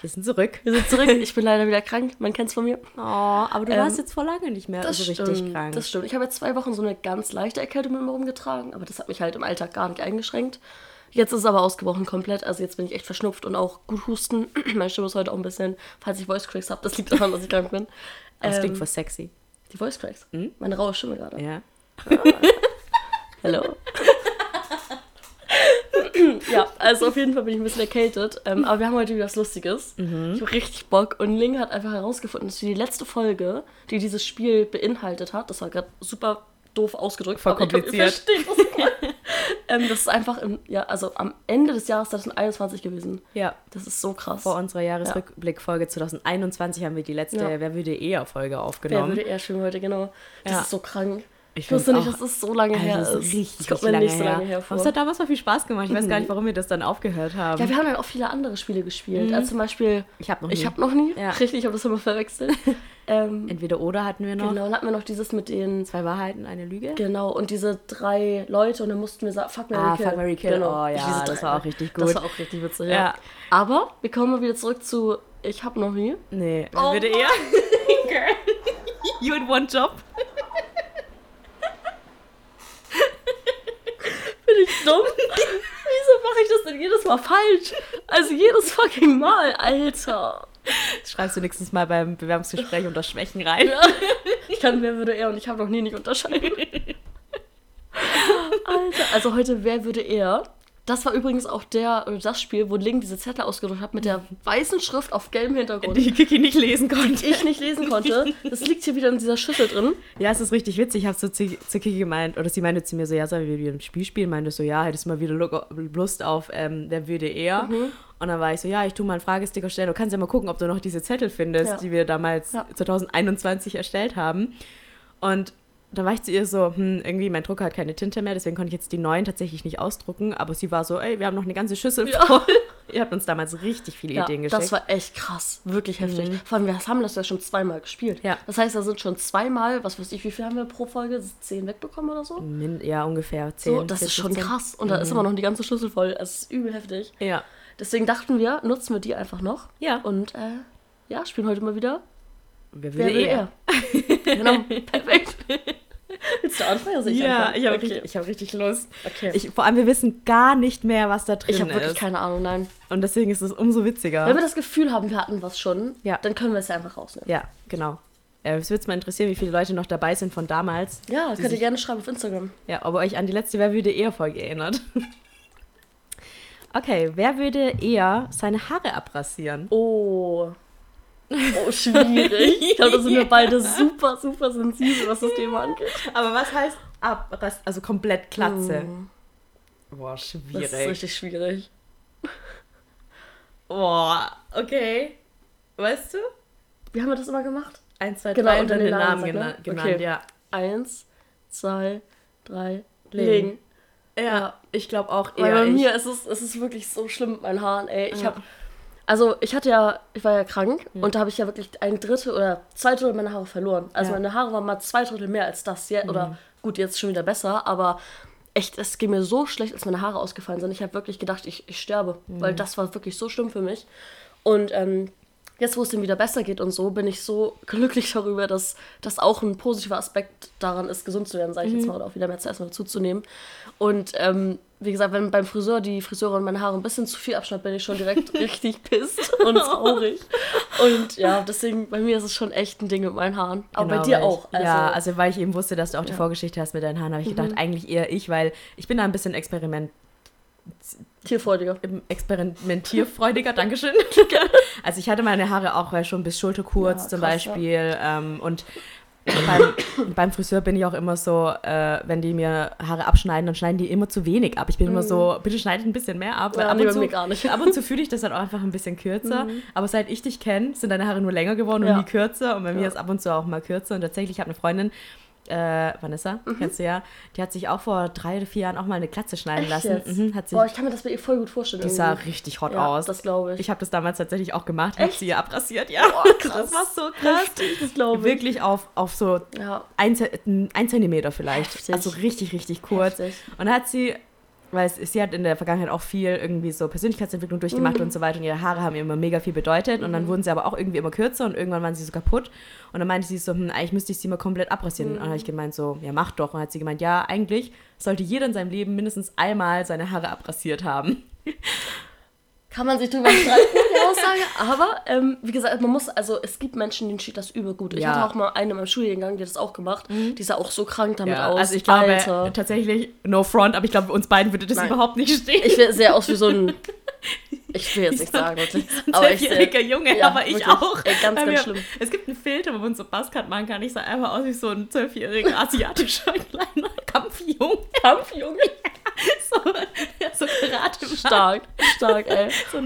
Wir sind zurück. Wir sind zurück. Ich bin leider wieder krank. Man kennt es von mir. Oh, aber du Ähm, warst jetzt vor lange nicht mehr so stimmt. richtig krank. Das stimmt. Ich habe jetzt zwei Wochen so eine ganz leichte Erkältung mit mir rumgetragen, aber das hat mich halt im Alltag gar nicht eingeschränkt. Jetzt ist es aber ausgebrochen komplett. Also jetzt bin ich echt verschnupft und auch gut husten. Meine Stimme ist heute auch ein bisschen, falls ich Voice Cracks habe, das liegt daran, dass ich krank bin. das Ähm, klingt voll sexy. die Voice Cracks. Meine raue Stimme gerade. Ja. Hallo. ja, also auf jeden Fall bin ich ein bisschen erkältet. Ähm, aber wir haben heute wieder was Lustiges. Mhm. Ich habe richtig Bock. Und Ling hat einfach herausgefunden, dass wir die letzte Folge, die dieses Spiel beinhaltet hat, das war gerade super doof ausgedrückt, Voll aber ich glaub, kompliziert. das. ähm, das ist einfach im, ja, also am Ende des Jahres 2021 gewesen. Ja. Das ist so krass. Vor unserer Jahresrückblickfolge 2021 haben wir die letzte Ja. Wer würde eher Folge Wer aufgenommen. würde eher schwimmen heute, genau. Das Ja. ist so krank. Ich Ich wusste nicht, dass es so lange her ist. das ist richtig, das kommt mir nicht so lange her. her Aber vor. es hat damals mal viel Spaß gemacht. Ich weiß gar nicht, warum wir das dann aufgehört haben. Ja, wir haben ja auch viele andere Spiele gespielt. Also zum Beispiel, ich habe noch ich nie. habe noch nie, Ja. richtig, ich habe das immer verwechselt. ähm, Entweder oder hatten wir noch. genau, dann hatten wir noch dieses mit den, Zwei Wahrheiten, eine Lüge. genau, und diese drei Leute und dann mussten wir sagen, fuck, Mary, Ah, Kill. Fuck, Marry, Kill. Genau, Oh ja, das war auch richtig Das gut. war auch richtig witzig, Ja. ja. Aber wir kommen mal wieder zurück zu, ich habe noch nie. Nee, Oh würde eher? Girl. You in one job. Bin ich dumm? Wieso mache ich das denn jedes Mal falsch? Also jedes fucking Mal, Alter. Das schreibst du nächstes Mal beim Bewerbungsgespräch unter Schwächen rein. Ja. Ich kann, wer würde er und ich habe noch nie nicht unterscheiden. Alter, also heute, wer würde er? Das war übrigens auch der oder das Spiel, wo Link diese Zettel ausgedruckt hat mit der weißen Schrift auf gelbem Hintergrund. Die Kiki nicht lesen konnte. ich nicht lesen konnte. Das liegt hier wieder in dieser Schüssel drin. Ja, es ist richtig witzig. Ich habe so zu, zu Kiki gemeint, oder sie meinte zu mir so, ja, sollen wir wieder ein Spiel spielen? Meinte so, ja, hättest du mal wieder Lu- Lust auf, ähm, würde eher? Mhm. Und dann war ich so, ja, ich tu mal einen Fragesticker stellen. Du kannst ja mal gucken, ob du noch diese Zettel findest, Ja. die wir damals Ja. 2021 erstellt haben. Und dann war ich zu ihr so, hm, irgendwie mein Drucker hat keine Tinte mehr, deswegen konnte ich jetzt die neuen tatsächlich nicht ausdrucken. Aber sie war so, ey, wir haben noch eine ganze Schüssel Ja. voll. Ihr habt uns damals richtig viele Ja, Ideen geschickt. das war echt krass. Wirklich heftig. Vor allem, wir haben das ja schon zweimal gespielt. Ja. Das heißt, da sind schon zweimal, was weiß ich, wie viel haben wir pro Folge? Zehn wegbekommen oder so? Min- ja, ungefähr 10. So, das ist 14, schon 15. krass. Und da ist immer noch die ganze Schüssel voll. Es ist übel heftig. Ja. Deswegen dachten wir, nutzen wir die einfach noch. Ja. Und äh, ja, spielen heute mal wieder. Wer Wer würde will eher? er? genau, perfekt. Willst du anfangen? Also Ja, anfangen? ich habe okay. richtig, ich hab richtig Lust. Okay. Ich, vor allem, wir wissen gar nicht mehr, was da drin Ich habe wirklich ist. keine Ahnung, nein. Und deswegen ist es umso witziger. Wenn wir das Gefühl haben, wir hatten was schon, Ja. dann können wir es ja einfach rausnehmen. ja, genau. Äh, Es würde mal interessieren, wie viele Leute noch dabei sind von damals. Ja, Die könnt ihr gerne schreiben auf Instagram. Ja, ob ihr euch an die letzte Wer würde eher Folge erinnert. Okay, wer würde eher seine Haare abrasieren? Oh. Oh, schwierig. Ich glaube, da sind wir beide super, super sensibel, was das Thema angeht. Aber was heißt abras also komplett Glatze? Boah, Das ist schwierig. richtig schwierig. Boah, okay. Weißt du? Wie haben wir das immer gemacht? Eins, zwei, Genau, drei und dann den Namen Namen sagt, gena ne? genannt, Okay. ja. Eins, zwei, drei, Ling. Ling. Ja, ich glaube auch eher Weil bei ich. mir ist es, es ist wirklich so schlimm mit meinen Haaren, ey. Ich Ja. habe also ich hatte ja, ich war ja krank Hm. und da habe ich ja wirklich ein Drittel oder zwei Drittel meiner Haare verloren. Also Ja. Meine Haare waren mal zwei Drittel mehr als das. Ja, Oder gut, jetzt schon wieder besser, aber echt, es ging mir so schlecht, als meine Haare ausgefallen sind. Ich habe wirklich gedacht, ich, ich sterbe, Hm. weil das war wirklich so schlimm für mich. Und ähm, jetzt, wo es dem wieder besser geht und so, bin ich so glücklich darüber, dass das auch ein positiver Aspekt daran ist, gesund zu werden, sage ich Mhm. jetzt mal, oder auch wieder mehr zu essen oder zuzunehmen. Und ähm, wie gesagt, wenn beim Friseur die Friseurin meine Haare ein bisschen zu viel abschneidet, bin ich schon direkt richtig pisst und traurig. Und ja, deswegen, bei mir ist es schon echt ein Ding mit meinen Haaren. Aber Genau, bei dir weil ich- auch. Also, ja, also weil ich eben wusste, dass du auch die Ja. Mhm. Vorgeschichte hast mit deinen Haaren, habe ich gedacht, eigentlich eher ich, weil ich bin da ein bisschen experiment, tierfreudiger. experimentierfreudiger, Dankeschön. also ich hatte meine Haare auch schon bis Schulterkurz Ja, zum krass, ja. Beispiel ähm, und beim, beim Friseur bin ich auch immer so, äh, wenn die mir Haare abschneiden, dann schneiden die immer zu wenig ab. Ich bin immer so, bitte schneidet ein bisschen mehr ab. Mhm. Ja, ab, und zu, gar nicht. ab und zu fühle ich das dann auch einfach ein bisschen kürzer. Aber seit ich dich kenne, sind deine Haare nur länger geworden und Ja. nie kürzer. Und bei mir Ja. ist ab und zu auch mal kürzer. Und tatsächlich, ich habe eine Freundin, äh, Vanessa, kennst du ja, die hat sich auch vor drei oder vier Jahren auch mal eine Glatze schneiden Mhm. Echt lassen. Mhm, hat sich, Boah, ich kann mir das bei ihr voll gut vorstellen. die sah irgendwie. richtig hot ja, aus. Das glaube ich. Ich habe das damals tatsächlich auch gemacht, habe sie abrasiert, ja. Boah, krass. Das war so krass. Heftig, das glaube ich. Wirklich auf, auf so Ja. ein, ein Zentimeter vielleicht. Heftig. Also richtig, richtig kurz. Heftig. Und dann hat sie, weil es, sie hat in der Vergangenheit auch viel irgendwie so Persönlichkeitsentwicklung durchgemacht Mhm. und so weiter und ihre Haare haben ihr immer mega viel bedeutet und dann wurden sie aber auch irgendwie immer kürzer und irgendwann waren sie so kaputt und dann meinte sie so, hm, eigentlich müsste ich sie mal komplett abrasieren. Und dann habe ich gemeint so, ja mach doch. Und dann hat sie gemeint, ja, eigentlich sollte jeder in seinem Leben mindestens einmal seine Haare abrasiert haben. Kann man sich drüber streiten, die Aussage. Aber, ähm, wie gesagt, man muss, also es gibt Menschen, denen steht das übel gut. Ich Ja. hatte auch mal eine in meinem Studiengang, die hat das auch gemacht. Die sah auch so krank damit Ja, aus. also ich glaube Alter. tatsächlich, no front, aber ich glaube, uns beiden würde das Nein. überhaupt nicht stehen. Ich sehe aus wie so ein. Ich will jetzt nicht sagen, wirklich. ein Aber ich zwölfjähriger sehe. Junge, Ja, aber ich wirklich. auch. Ey, ganz, ganz schlimm. Es gibt einen Filter, wo man so Buzzcut machen kann. Ich sah einfach aus wie so ein zwölfjähriger asiatischer kleiner Kampfjunge. Kampfjunge. So, ja, so Karate. Stark, stark, ey. So,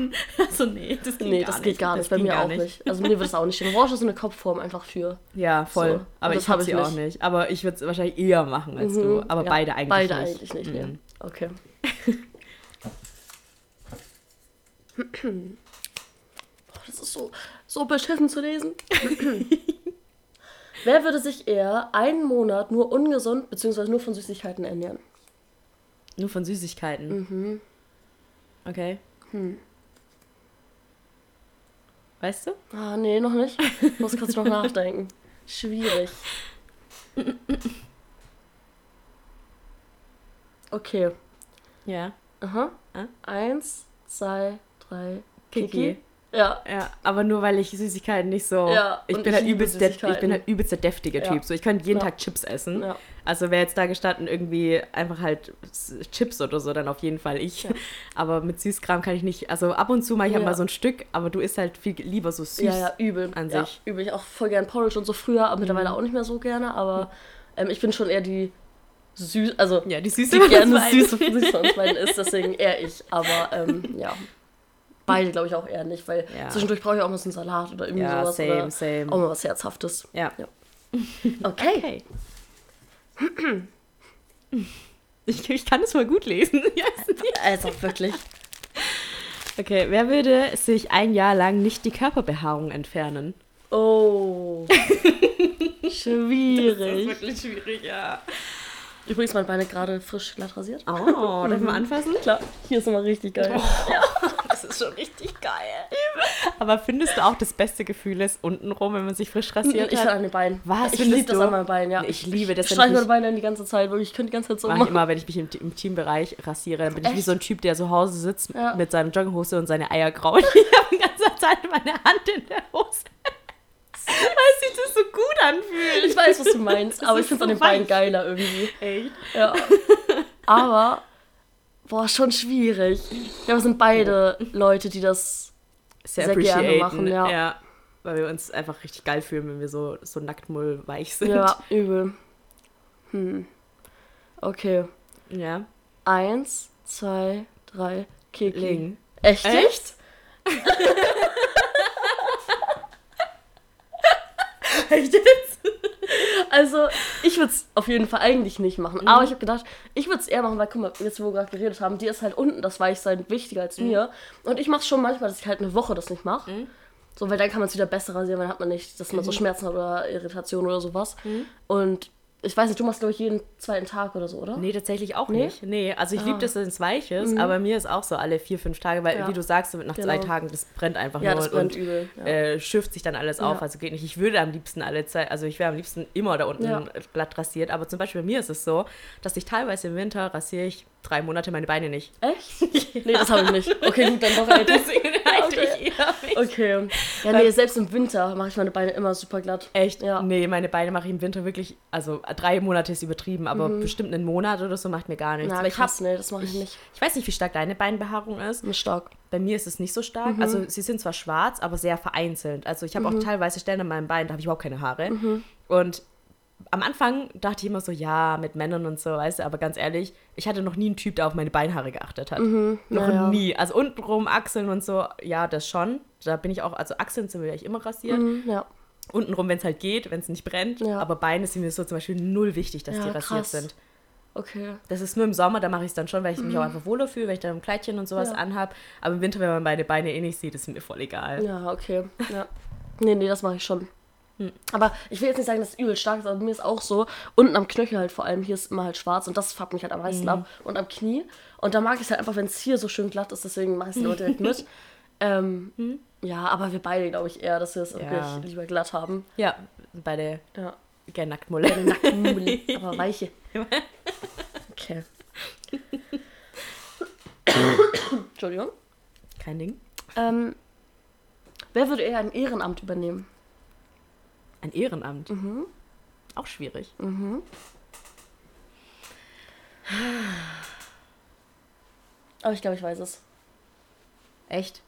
so nee, das geht Nee, gar das nicht. geht gar nicht. Bei mir gar auch nicht. Also mir würde es auch nicht stehen. Orange ist so eine Kopfform einfach für. Ja, voll. So, aber das ich habe sie auch nicht. nicht. Aber ich würde es wahrscheinlich eher machen als du. Mhm, Aber ja, beide eigentlich beide nicht. eigentlich nicht. Mhm. Okay. Boah, das ist so, so beschissen zu lesen. Wer würde sich eher einen Monat nur ungesund bzw. nur von Süßigkeiten ernähren? Nur von Süßigkeiten. Mhm. Okay. Hm. Weißt du? Ah, nee, noch nicht. Muss kurz noch nachdenken. Schwierig. Okay. Ja. Aha. Ah? Eins, zwei, drei. Kiki. Ja. Ja, aber nur weil ich Süßigkeiten nicht so. Ja, ich bin ich halt übelst der, ich bin halt übelst der deftige Ja. Typ. So, ich könnte jeden Ja. Tag Chips essen. Ja. Also wäre jetzt da gestanden irgendwie einfach halt Chips oder so, dann auf jeden Fall ich. Aber mit Süßkram kann ich nicht. Also ab und zu mache ich halt Ja. mal so ein Stück, aber du isst halt viel lieber so süß. Ja, ja, übel. an ja, sich. Übel. Ich auch voll gern Porridge und so früher, aber mittlerweile auch nicht mehr so gerne. Aber ähm, ich bin schon eher die süß, also Ja, die Süße die gerne uns beiden. süß, süß von uns beiden ist, deswegen eher ich. Aber ähm, ja, beide glaube ich auch eher nicht, weil Ja. zwischendurch brauche ich auch mal so einen Salat oder irgendwie Ja, sowas. same, oder same. Auch mal was Herzhaftes. Ja. Ja. Okay. Okay. Ich, ich kann es voll gut lesen. Also wirklich. Okay, wer würde sich ein Jahr lang nicht die Körperbehaarung entfernen? Oh. Schwierig. wirklich schwierig, ja. Übrigens, meine Beine gerade frisch glatt rasiert. Oh, darf ich mal anfassen? Klar, hier ist immer richtig geil. Das ist schon richtig geil. Aber findest du auch, das beste Gefühl ist untenrum, wenn man sich frisch rasiert Ich hat? an den Beinen. Was, Ich liebe das an meinen Beinen, ja. Ich liebe das, wenn streiche ich meine Beine die ganze Zeit, wirklich. Ich könnte die ganze Zeit so Mach ich machen. immer, wenn ich mich im, im Teambereich rasiere. Dann bin ich wie Echt? so ein Typ, der zu Hause sitzt Ja. mit seiner Jogginghose und seine Eier grauen. Ich habe die ganze Zeit meine Hand in der Hose. Weil sich das so gut anfühlt. Ich weiß, was du meinst, aber ich finde es so an den Beinen geiler irgendwie. Echt? Ja. Aber, boah, schon schwierig. Ich glaube, wir sind beide Leute, die das. Sehr, Sehr gerne machen, ja. Weil wir uns einfach richtig geil fühlen, wenn wir so, so nacktmull weich sind. Ja, übel. Hm. Okay. ja. Eins, zwei, drei, Kiki. Ling. Echt? Echt? Echt jetzt? Also, ich würde es auf jeden Fall eigentlich nicht machen. Aber ich habe gedacht, ich würde es eher machen, weil, guck mal, jetzt wo wir gerade geredet haben, dir ist halt unten das Weichsein wichtiger als mir. Und ich mache schon manchmal, dass ich halt eine Woche das nicht mache. So, weil dann kann man es wieder besser rasieren, weil dann hat man nicht, dass man so Schmerzen hat oder Irritation oder sowas. Und ich weiß nicht, du machst, glaube ich, jeden zweiten Tag oder so, oder? Nee, tatsächlich auch Nee? nicht. Nee, also ich liebe das, wenn es weich ist, aber mir ist auch so alle vier, fünf Tage, weil, Ja. wie du sagst, nach zwei Genau. Tagen, das brennt einfach Ja, nur das brennt und übel. Ja. äh, schürft sich dann alles auf. Ja. Also geht nicht. Ich würde am liebsten alle Zeit, also ich wäre am liebsten immer da unten glatt rasiert, aber zum Beispiel bei mir ist es so, dass ich teilweise im Winter rasiere ich drei Monate meine Beine nicht. Echt? Nee, das habe ich nicht. Okay, gut, dann doch das- Deswegen eigentlich eher nicht. Okay. Ja, nee, selbst im Winter mache ich meine Beine immer super glatt. Echt? Ja. Nee, meine Beine mache ich im Winter wirklich, also drei Monate ist übertrieben, aber bestimmt einen Monat oder so macht mir gar nichts. Mhm. Na, ich, krass, hab, nee, das mache ich nicht. ich weiß nicht, wie stark deine Beinbehaarung ist. Bin stark. Bei mir ist es nicht so stark. Mhm. Also sie sind zwar schwarz, aber sehr vereinzelt. Also ich habe auch teilweise Stellen an meinem Bein, da habe ich überhaupt keine Haare. Mhm. Und am Anfang dachte ich immer so, ja, mit Männern und so, weißt du, aber ganz ehrlich, ich hatte noch nie einen Typ, der auf meine Beinhaare geachtet hat. Noch Mhm. naja. nie. Also untenrum, Achseln und so, ja, das schon. Da bin ich auch, also Achseln sind wir eigentlich immer rasiert. Mhm, ja. Untenrum, wenn es halt geht, wenn es nicht brennt. Ja. Aber Beine sind mir so zum Beispiel null wichtig, dass Ja, die rasiert krass. sind. Okay. Das ist nur im Sommer, da mache ich es dann schon, weil ich mich auch einfach wohler fühle, weil ich dann ein Kleidchen und sowas Mhm. Ja. anhab. Aber im Winter, wenn man meine Beine eh nicht sieht, ist mir voll egal. Ja, okay. Ja. Nee, nee, das mache ich schon. Hm. Aber ich will jetzt nicht sagen, dass es übel stark ist, aber mir ist auch so, unten am Knöchel halt vor allem, hier ist immer halt schwarz und das fuckt mich halt am meisten Mhm. ab. Und am Knie. Und da mag ich es halt einfach, wenn es hier so schön glatt ist, deswegen mache ich es immer direkt mit. Ähm, Ja, aber wir beide, glaube ich, eher, dass wir es? Ja. wirklich lieber glatt haben. Ja, beide Ja. gerne Nacktmulle. Nackenmulli, aber weiche. Okay. Entschuldigung. Kein Ding. Ähm, wer würde eher ein Ehrenamt übernehmen? Ein Ehrenamt. Mhm. Auch schwierig. Aber ich glaube, ich weiß es. Echt?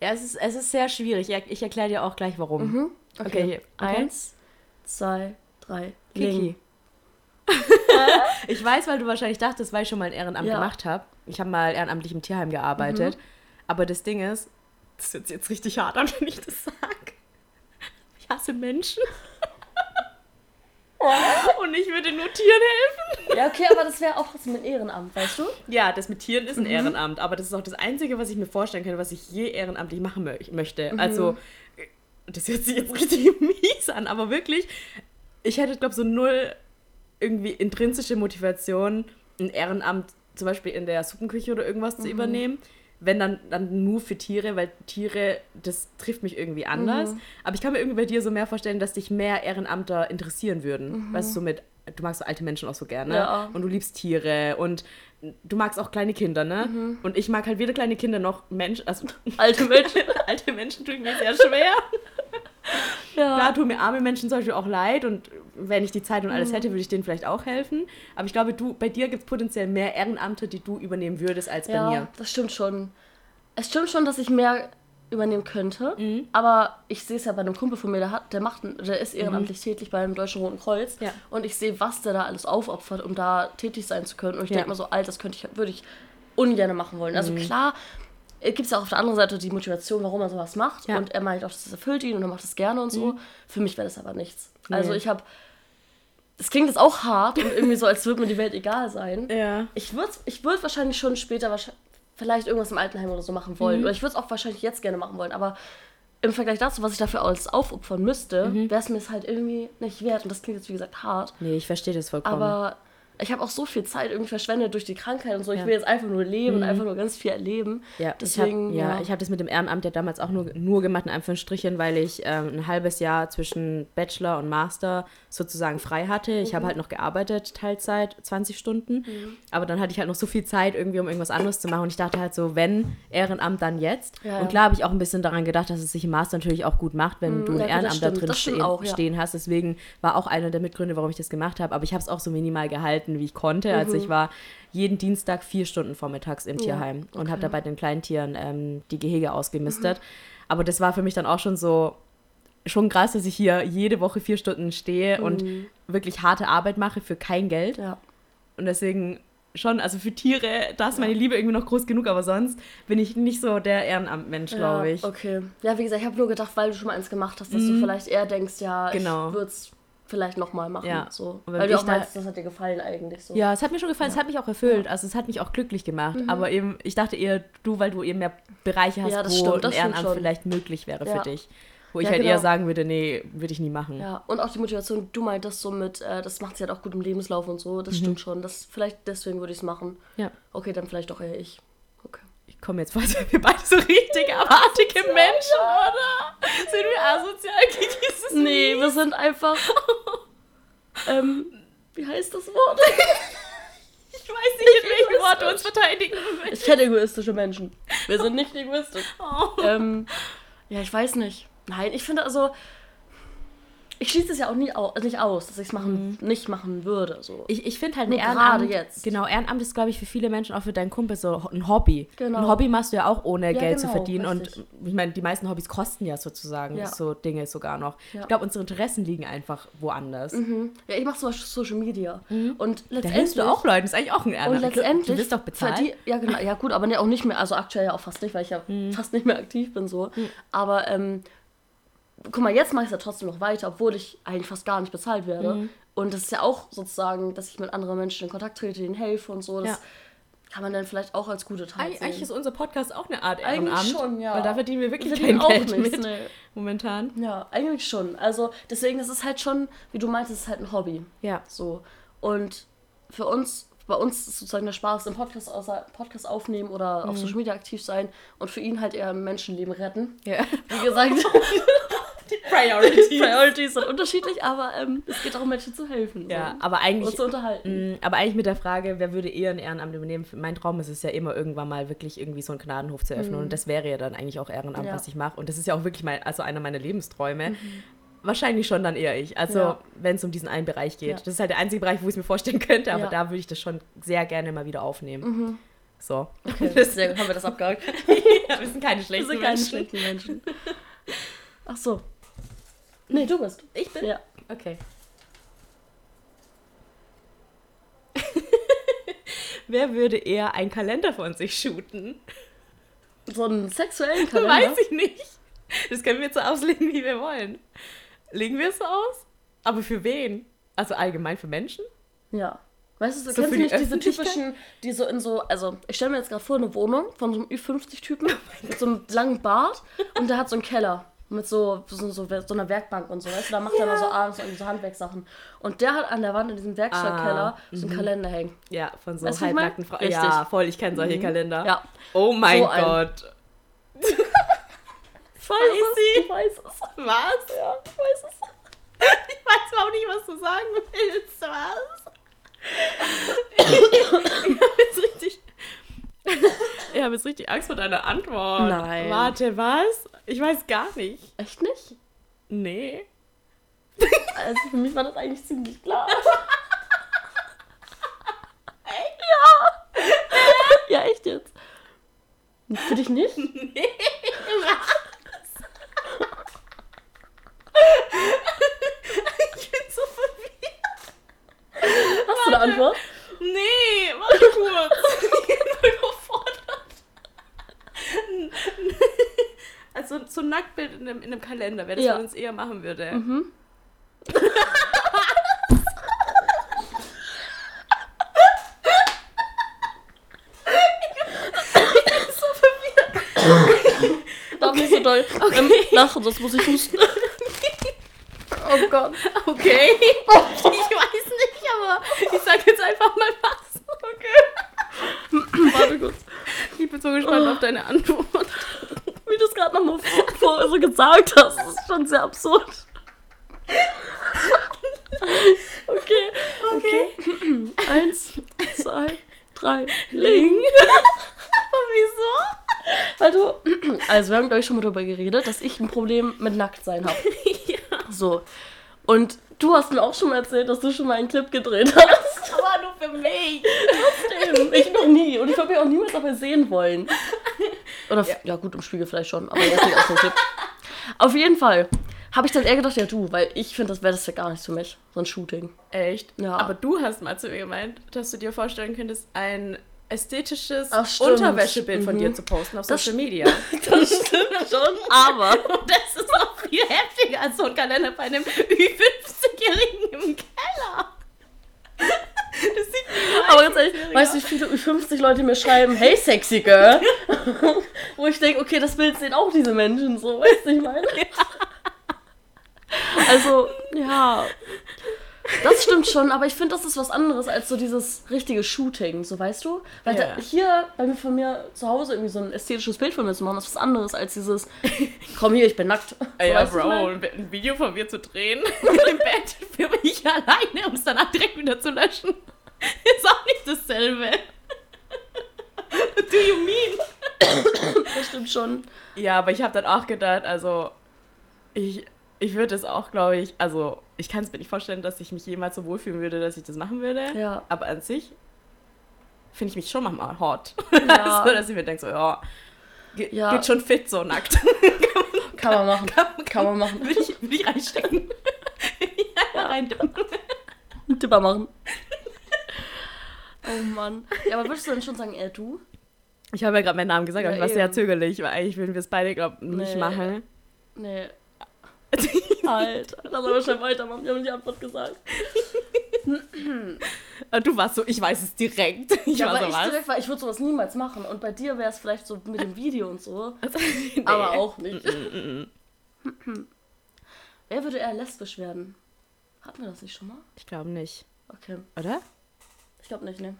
Ja, es ist, es ist sehr schwierig. Ich, erkläre dir auch gleich, warum. Mhm. Okay, hier. Okay. Eins, zwei, drei. Kiki. Ich weiß, weil du wahrscheinlich dachtest, weil ich schon mal ein Ehrenamt Ja. Mhm. gemacht habe. Ich habe mal ehrenamtlich im Tierheim gearbeitet. Aber das Ding ist, das hört sich jetzt richtig hart an, wenn ich das sage. Ich hasse Menschen. Und ich würde nur Tieren helfen. Ja, okay, aber das wäre auch trotzdem ein Ehrenamt, weißt du? Ja, das mit Tieren ist ein Mhm. Ehrenamt, aber das ist auch das Einzige, was ich mir vorstellen könnte, was ich je ehrenamtlich machen mö möchte. Mhm. Also, das hört sich jetzt richtig mies an, aber wirklich, ich hätte, glaube so null irgendwie intrinsische Motivation, ein Ehrenamt zum Beispiel in der Suppenküche oder irgendwas Mhm. zu übernehmen. Wenn dann, dann nur für Tiere, weil Tiere, das trifft mich irgendwie anders. Mhm. Aber ich kann mir irgendwie bei dir so mehr vorstellen, dass dich mehr Ehrenamter interessieren würden. Mhm. Weißt du, so mit, du magst so alte Menschen auch so gerne. Ja. Und du liebst Tiere und du magst auch kleine Kinder, ne? Mhm. Und ich mag halt weder kleine Kinder noch Menschen, also Alte Menschen. alte Menschen tun mir sehr schwer. Ja. Klar tun mir arme Menschen zum Beispiel auch leid und wenn ich die Zeit und Mhm. alles hätte, würde ich denen vielleicht auch helfen. Aber ich glaube, du, bei dir gibt es potenziell mehr Ehrenamte, die du übernehmen würdest, als bei ja, mir. das stimmt schon. Es stimmt schon, dass ich mehr übernehmen könnte, Mhm. aber ich sehe es ja bei einem Kumpel von mir, der, hat, der, macht, der ist ehrenamtlich tätig beim Deutschen Roten Kreuz Mhm. Ja. und ich sehe, was der da alles aufopfert, um da tätig sein zu können und ich Ja. denke mir so, alt, das könnte ich, würde ich ungern machen wollen. Mhm. Also klar, gibt es ja auch auf der anderen Seite die Motivation, warum er sowas macht Ja. Mhm. und er meint auch, das erfüllt ihn und er macht es gerne und so. Für mich wäre das aber nichts. Also Nee. ich habe, es klingt jetzt auch hart und irgendwie so, als würde mir die Welt egal sein. Ja. Ich würde ich würd wahrscheinlich schon später wahrscheinlich, vielleicht irgendwas im Altenheim oder so machen Mhm. wollen. Oder ich würde es auch wahrscheinlich jetzt gerne machen wollen. Aber im Vergleich dazu, was ich dafür alles aufopfern müsste, Mhm. wäre es mir es halt irgendwie nicht wert. Und das klingt jetzt, wie gesagt, hart. Nee, ich verstehe das vollkommen. Aber ich habe auch so viel Zeit irgendwie verschwendet durch die Krankheit und so. Ich Ja. Mhm. will jetzt einfach nur leben und einfach nur ganz viel erleben. Ja, Deswegen, ich hab, ja, ja. ich habe das mit dem Ehrenamt ja damals auch nur, nur gemacht, in Anführungsstrichen, weil ich ähm, ein halbes Jahr zwischen Bachelor und Master sozusagen frei hatte. Ich Mhm. habe halt noch gearbeitet, Teilzeit, 20 Stunden. Aber dann hatte ich halt noch so viel Zeit irgendwie, um irgendwas anderes zu machen. Und ich dachte halt so, wenn Ehrenamt, dann jetzt. Ja, und klar habe ich auch ein bisschen daran gedacht, dass es sich im Master natürlich auch gut macht, wenn du ein Ehrenamt da drin stehen, auch, stehen hast. Deswegen war auch einer der Mitgründe, warum ich das gemacht habe. Aber ich habe es auch so minimal gehalten, wie ich konnte. Also ich war jeden Dienstag vier Stunden vormittags im Mhm. Ja, Tierheim und okay. habe da bei den Kleintieren ähm, die Gehege ausgemistet. Aber das war für mich dann auch schon so schon krass, dass ich hier jede Woche vier Stunden stehe und wirklich harte Arbeit mache für kein Geld. Mhm. Ja. Und deswegen schon, also für Tiere, da ist meine Liebe irgendwie noch groß genug, aber sonst bin ich nicht so der Ehrenamtmensch, glaube ich. Mhm. Ja, okay. Ja, wie gesagt, ich habe nur gedacht, weil du schon mal eins gemacht hast, dass du vielleicht eher denkst, ja, Genau. ich würde es vielleicht nochmal machen. Ja. So. Weil du auch da- meinst, das hat dir gefallen eigentlich. So. Ja, es hat mir schon gefallen, es hat mich auch erfüllt. Also es hat mich auch glücklich gemacht. Aber eben, ich dachte eher, du, weil du eben mehr Bereiche hast, Mhm. Ja, das wo stimmt, das ein Ehrenamt vielleicht möglich wäre Ja. für dich. Wo ich Ja, halt genau. eher sagen würde, nee, würde ich nie machen. Ja, und auch die Motivation, du meintest so mit, äh, das macht sie halt auch gut im Lebenslauf und so, das Mhm. stimmt schon. Das, vielleicht deswegen würde ich es machen. Ja. Okay, dann vielleicht doch eher ich. Ich komme jetzt vor, als wären wir beide so richtig abartige Menschen, oder? Sind wir asozial? Kiki, ist es Nee, wir sind einfach. ähm, wie heißt das Wort? Ich weiß nicht, in welchem Wort du uns verteidigen willst. Ich kenne egoistische Menschen. Wir sind nicht egoistisch. Oh. ähm, ja, ich weiß nicht. Nein, ich finde also. Ich schließe es ja auch nie au nicht aus, dass ich es machen, nicht machen würde. So. Mhm. Ich, ich finde halt ein Nur Ehrenamt, gerade jetzt. genau, Ehrenamt ist, glaube ich, für viele Menschen, auch für deinen Kumpel, so ein Hobby. Genau. Ein Hobby machst du ja auch ohne Ja, Geld zu genau, verdienen. richtig. Und ich meine, die meisten Hobbys kosten ja sozusagen Ja. so Dinge sogar noch. Ja. Ich glaube, unsere Interessen liegen einfach woanders. Mhm. Ja, ich mache zum Beispiel Social Media. Und Mhm. Da letztendlich. hilfst du auch Leuten, das ist eigentlich auch ein Ehrenamt. Und letztendlich. Du wirst doch bezahlt. Ja, genau. Ja, gut, aber ne, auch nicht mehr. Also aktuell ja auch fast nicht, weil ich ja Mhm. fast nicht mehr aktiv bin so. Aber ähm, guck mal, jetzt mache ich es ja trotzdem noch weiter, obwohl ich eigentlich fast gar nicht bezahlt werde. Mhm. Und das ist ja auch sozusagen, dass ich mit anderen Menschen in Kontakt trete, ihnen helfe und so. Das Ja. kann man dann vielleicht auch als gute Tat Eig sehen. eigentlich ist unser Podcast auch eine Art Eigentlich Ehrenamt. schon, ja. Weil da verdienen wir wirklich Wir kein verdienen Geld nichts, mit. nee. Momentan. Ja, eigentlich schon. Also deswegen ist es halt schon, wie du meintest, es ist halt ein Hobby. Ja. So. Und für uns, bei uns ist sozusagen der Spaß im Podcast, außer Podcast aufnehmen oder Mhm. auf Social Media aktiv sein und für ihn halt eher ein Menschenleben retten. Ja. Wie gesagt, Priorities. Priorities sind unterschiedlich, aber ähm, es geht darum, Menschen zu helfen. Ja, so. aber eigentlich Und zu unterhalten. Mm, Aber eigentlich mit der Frage, wer würde eher ein Ehrenamt übernehmen? Mein Traum ist es ja immer irgendwann mal wirklich irgendwie so einen Gnadenhof zu öffnen. Und das wäre ja dann eigentlich auch Ehrenamt, Ja. was ich mache. Und das ist ja auch wirklich mein, also einer meiner Lebensträume. Wahrscheinlich schon dann eher ich. Also Ja. wenn es um diesen einen Bereich geht. Ja. Das ist halt der einzige Bereich, wo ich es mir vorstellen könnte, aber Ja. da würde ich das schon sehr gerne mal wieder aufnehmen. So. Okay, sehr gut, haben wir das abgehakt. ja, wir sind keine Wir schlechten sind keine Menschen. schlechten Menschen. Ach so. Nee, du bist. Ich bin? Ja. Okay. Wer würde eher einen Kalender von sich shooten? So einen sexuellen Kalender. Weiß ich nicht. Das können wir jetzt so auslegen, wie wir wollen. Legen wir es so aus? Aber für wen? Also allgemein für Menschen? Ja. Weißt du, so, kennst du die nicht diese Öffentlichkeit? typischen, die so in so, also ich stelle mir jetzt gerade vor, eine Wohnung von so einem Ü50-Typen mit so einem langen Bart und der hat so einen Keller mit so, so, so, so einer Werkbank und so, weißt du, da macht er immer so abends irgendwie so Handwerkssachen. Und der hat an der Wand in diesem Werkstattkeller Ah, so einen Kalender hängen. Ja, von so Weißt ich halbnackten Frauen. Ja, voll, ich kenne solche Kalender. Ja. Oh mein So Gott. Ich weiß es, ich weiß es. Was? Ja, ich weiß es. Ich weiß auch nicht, was du sagen willst. Was? ich habe jetzt richtig. Ich habe jetzt richtig Angst vor deiner Antwort. Nein. Warte, was? Ich weiß gar nicht. Echt nicht? Nee. Also für mich war das eigentlich ziemlich klar. Echt? Ja. Ja, echt jetzt. Für dich nicht? Nee. ich bin so verwirrt. Hast du eine Antwort? Nee, warte kurz. Ich bin voll überfordert. Also so ein Nacktbild in einem, in einem Kalender, wer das Ja. von uns eher machen würde. Mhm. Darf nicht so doll ähm, lachen, sonst muss ich husten. oh Gott. Okay. Ich weiß nicht, aber ich sag jetzt einfach mal was. Okay. Warte kurz. Ich bin so gespannt auf deine Antwort. Wie du es gerade nochmal vor, vor so gesagt hast, das ist schon sehr absurd. Okay, okay. Eins, zwei, drei, Ling. Wieso? Weil du, also wir haben glaube ich schon mal darüber geredet, dass ich ein Problem mit Nacktsein habe. ja. So. Und du hast mir auch schon mal erzählt, dass du schon mal einen Clip gedreht hast. Aber nur für mich. Trotzdem. Ich noch nie. Und ich würde mich auch niemals dabei sehen wollen. Oder, ja. ja gut, im Spiegel vielleicht schon, aber jetzt nicht aus dem Clip. Auf jeden Fall habe ich dann eher gedacht, ja du, weil ich finde, das wäre das ja gar nicht für mich, so ein Shooting. Echt? Ja. Aber du hast mal zu mir gemeint, dass du dir vorstellen könntest, ein ästhetisches Ach. Unterwäschebild von Mhm. dir zu posten auf Das Social Media. Das stimmt schon, aber... Das ist noch viel heftiger als so ein Kalender bei einem Ü50-Jährigen im Keller. Aber ganz ehrlich, weißt du, wie viele Ü50 Leute mir schreiben, hey sexy girl? Wo ich denke, okay, das Bild sehen auch diese Menschen so, weißt du, ich meine? Also, ja. Das stimmt schon, aber ich finde, das ist was anderes als so dieses richtige Shooting, so weißt du? Weil Ja. da, hier bei mir von mir zu Hause irgendwie so ein ästhetisches Bild von mir zu machen, das ist was anderes als dieses, komm hier, ich bin nackt. So, Ja, du, ich Bro, mein? ein Video von mir zu drehen im Bett für mich alleine, um es danach direkt wieder zu löschen, ist auch nicht dasselbe. Do you mean? Das stimmt schon. Ja, aber ich habe dann auch gedacht, also ich, ich würde es auch, glaube ich, also ich kann es mir nicht vorstellen, dass ich mich jemals so wohlfühlen würde, dass ich das machen würde. Ja. Aber an sich finde ich mich schon manchmal hot. Ja. so, dass ich mir denke, so, ja, ge Ja. geht schon fit so nackt. Kann man machen. Kann man machen. Würde ich, würde ich reinstecken. ja. Einen Tipper machen. Oh Mann. Ja, aber würdest du denn schon sagen, er du? Ich habe ja gerade meinen Namen gesagt, aber Ja, ich war sehr zögerlich, weil eigentlich würden wir es beide, glaube ich, nicht Nee. machen. Nee. Alter, lass aber schnell weitermachen. Wir haben die Antwort gesagt. Du warst so, ich weiß es direkt. Ich Ja, war aber so, ich direkt war, ich würde sowas niemals machen. Und bei dir wäre es vielleicht so mit dem Video und so. Nee. Aber auch nicht. Wer würde eher lesbisch werden? Hatten wir das nicht schon mal? Ich glaube nicht. Okay. Oder? Ich glaube nicht, ne.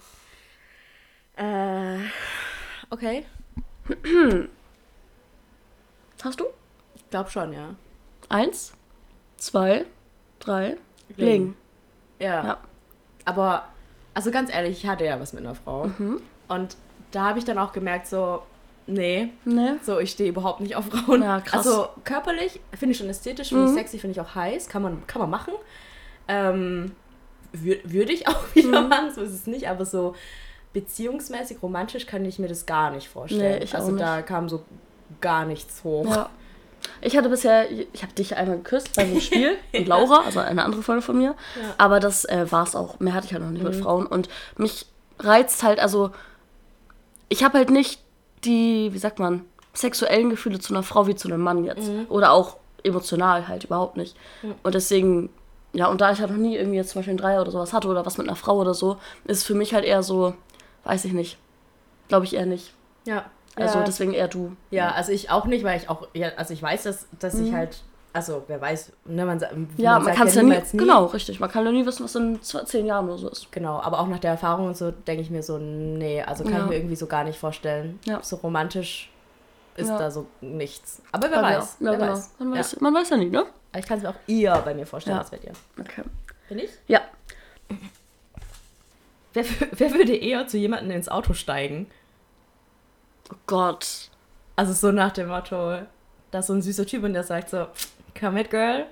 Äh, okay. Hast du? Ich glaube schon, ja. Eins, zwei, drei, Ling. Ling. Ja. Ja. Aber, also ganz ehrlich, ich hatte ja was mit einer Frau. Mhm. Und da habe ich dann auch gemerkt, so, nee, Ne? so, ich stehe überhaupt nicht auf Frauen. Ja, krass. Also körperlich finde ich schon ästhetisch, finde Mhm. ich sexy, finde ich auch heiß, kann man, kann man machen. Ähm, wür- Würde ich auch wieder Mhm. machen, so ist es nicht, aber so beziehungsmäßig, romantisch kann ich mir das gar nicht vorstellen. Nee, also da kam so gar nichts hoch. Ja. Ich hatte bisher, ich habe dich einmal geküsst bei einem Spiel und Laura, also eine andere Freundin von mir. Ja. Mhm. Aber das äh, war es auch. Mehr hatte ich halt noch nicht mit Frauen. Und mich reizt halt, also ich habe halt nicht die, wie sagt man, sexuellen Gefühle zu einer Frau wie zu einem Mann jetzt. Mhm. Oder auch emotional halt überhaupt nicht. Und deswegen, ja, und da ich halt noch nie irgendwie jetzt zum Beispiel ein Dreier oder sowas hatte oder was mit einer Frau oder so, ist für mich halt eher so, weiß ich nicht. Glaube ich eher nicht. Ja. Also ja. deswegen eher du. Ja, also ich auch nicht, weil ich auch, ja, also ich weiß, dass, dass ich halt, also wer weiß, ne, man, Mhm. Ja, man, kann es ja nie, niemals genau, richtig. Man kann ja nie wissen, was in zehn Jahren oder so ist. Genau, aber auch nach der Erfahrung und so denke ich mir so, nee, also kann Ja. ich mir irgendwie so gar nicht vorstellen. Ja. So romantisch ist Ja. da so nichts. Aber wer weiß. Ja, wer genau. weiß. Man, Ja. weiß, man weiß ja nie, ne? Ich kann es mir auch eher bei mir vorstellen Ja. als bei dir. Okay. Bin ich? Ja. Wer, wer würde eher zu jemandem ins Auto steigen? Oh Gott. Also so nach dem Motto, da ist so ein süßer Typ und der sagt so, komm mit, Girl.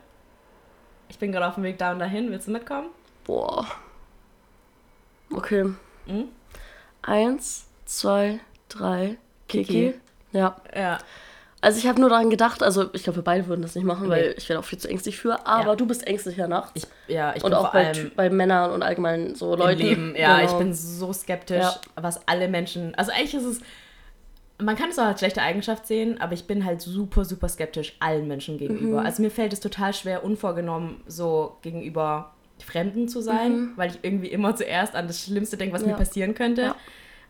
Ich bin gerade auf dem Weg da und dahin, willst du mitkommen? Boah. Okay. Mhm. Eins, zwei, drei. Kiki. Kiki. Ja. Ja. Also ich habe nur daran gedacht, also ich glaube, wir beide würden das nicht machen, Nee. weil ich wäre auch viel zu ängstlich für. Aber Ja. du bist ängstlicher nachts. Ich, ja, ich und bin auch vor bei, allem bei Männern und allgemein so Leuten. Leben. Ja, Genau. ich bin so skeptisch, Ja. was alle Menschen. Also eigentlich ist es. Man kann es auch als schlechte Eigenschaft sehen, aber ich bin halt super, super skeptisch allen Menschen gegenüber. Mhm. Also mir fällt es total schwer, unvorgenommen so gegenüber Fremden zu sein, weil ich irgendwie immer zuerst an das Schlimmste denke, was Mhm. Ja. mir passieren könnte.